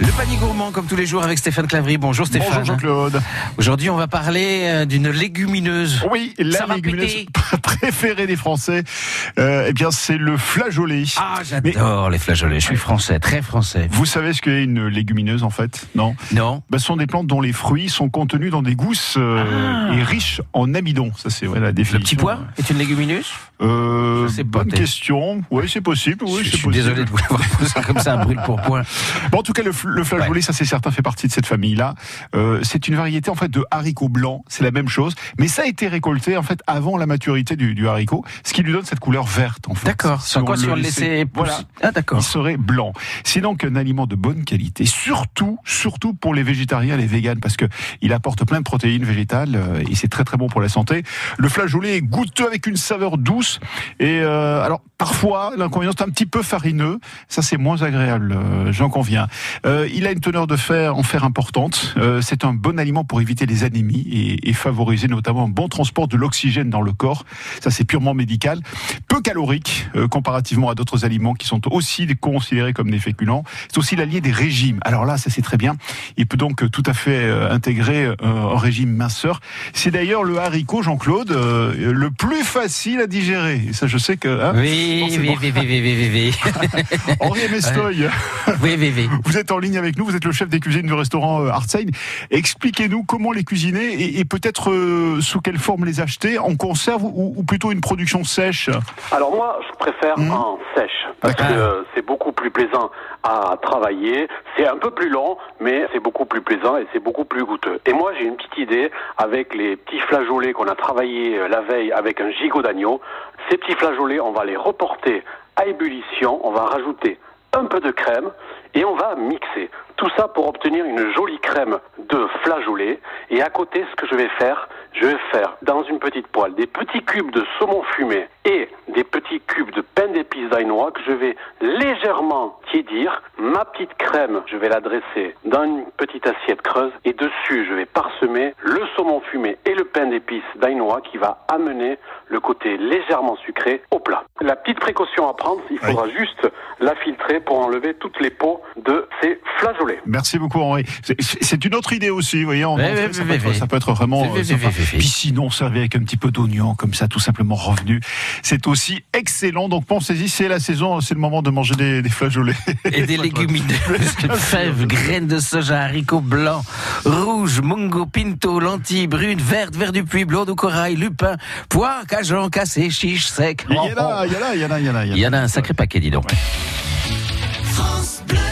Le panier gourmand, comme tous les jours, avec Stéphane Clavry. Bonjour Stéphane. Bonjour Jean-Claude. Aujourd'hui, on va parler euh, d'une légumineuse. Oui, la Ça légumineuse préférée des Français, euh, eh bien, c'est le flageolet. Ah, j'adore les flageolets. Je suis français, très français. Vous savez ce qu'est une légumineuse en fait? Non? Non ben, Ce sont des plantes dont les fruits sont contenus dans des gousses euh, Ah. et riches en amidon. Ça, c'est ouais, la Le définition. petit pois est une légumineuse? Euh, Bonne question. Oui, c'est possible. Oui, Je suis possible. désolé de vous l'avoir posé comme ça, un brûle pour point. Bon, en tout cas, le, le flageolet, ça c'est certain, fait partie de cette famille-là. Euh, c'est une variété en fait de haricot blanc. C'est la même chose, mais ça a été récolté en fait avant la maturité du, du haricot, ce qui lui donne cette couleur verte. En fait. D'accord. Si Sans quoi, si on le laissait voilà, Ah, d'accord. il serait blanc. C'est donc un aliment de bonne qualité, surtout, surtout pour les végétariens, et les véganes, parce que il apporte plein de protéines végétales euh, et c'est très très bon pour la santé. Le flageolet est goûteux avec une saveur douce et euh, alors parfois l'inconvénient c'est un petit peu farineux, ça c'est moins agréable, euh, j'en conviens. Euh, il a une teneur de fer en fer importante. Euh, c'est un bon aliment pour éviter les anémies et, et favoriser notamment un bon transport de l'oxygène dans le corps. Ça c'est purement médical, peu calorique euh, comparativement à d'autres aliments qui sont aussi considérés comme des féculents. C'est aussi l'allié des régimes. Alors là, ça c'est très bien. Il peut donc tout à fait euh, intégrer un régime minceur. C'est d'ailleurs le haricot, Jean-Claude, le plus facile à digérer. Ça, je sais que. hein, forcément. oui, oui, oui, oui, oui, oui, oui. Henri Mestoy, Oui, oui, oui. vous êtes en ligne avec nous. Vous êtes le chef des cuisines du restaurant euh, Artside. Expliquez-nous comment les cuisiner et, et peut-être euh, sous quelle forme les acheter, en conserve ou, ou plutôt une production sèche? Alors moi, je préfère Mhm. en sèche parce que D'accord. euh, c'est beaucoup plus plaisant à travailler. C'est un peu plus long, mais c'est beaucoup plus plaisant et c'est beaucoup plus goûteux. Et moi, j'ai une petite idée avec les petits flageolets qu'on a travaillé euh, la veille avec un gigot d'agneau. Ces petits flageolets, on va les à ébullition. On va rajouter un peu de crème et on va mixer. Tout ça pour obtenir une jolie crème de flageolet. Et à côté, ce que je vais faire, je vais faire dans une petite poêle des petits cubes de saumon fumé et des petits cubes de pain d'épices d'ail noir que je vais légèrement tiédir. Ma petite crème, je vais la dresser dans une petite assiette creuse et dessus, je vais parsemer le saumon fumé et le pain d'épices d'ail noir qui va amener le côté légèrement sucré au plat. La petite précaution à prendre, il faudra juste la filtrer pour enlever toutes les peaux de ces flageolets. Merci beaucoup Henri. C'est- une autre idée aussi, vous voyez. En Oui, entrée, oui, ça, oui, peut être, oui. ça peut être vraiment Oui, euh, oui, sympa. oui, oui, oui. Puis sinon, servi avec un petit peu d'oignon, comme ça, tout simplement revenu. C'est aussi excellent. Donc pensez-y, c'est la saison, c'est le moment de manger des, des flageolets. Et des légumineuses, fèves, graines de soja, haricots blancs, rouges, mungo, pinto, lentilles, brunes, vertes, vert du puits, blanc de corail, lupin, pois, cajon, cassé, chiche, sec. Il y en a, il y en a, il y en a, il y en a. il y en a. Il y en a un sacré paquet, dis donc. France Bleu.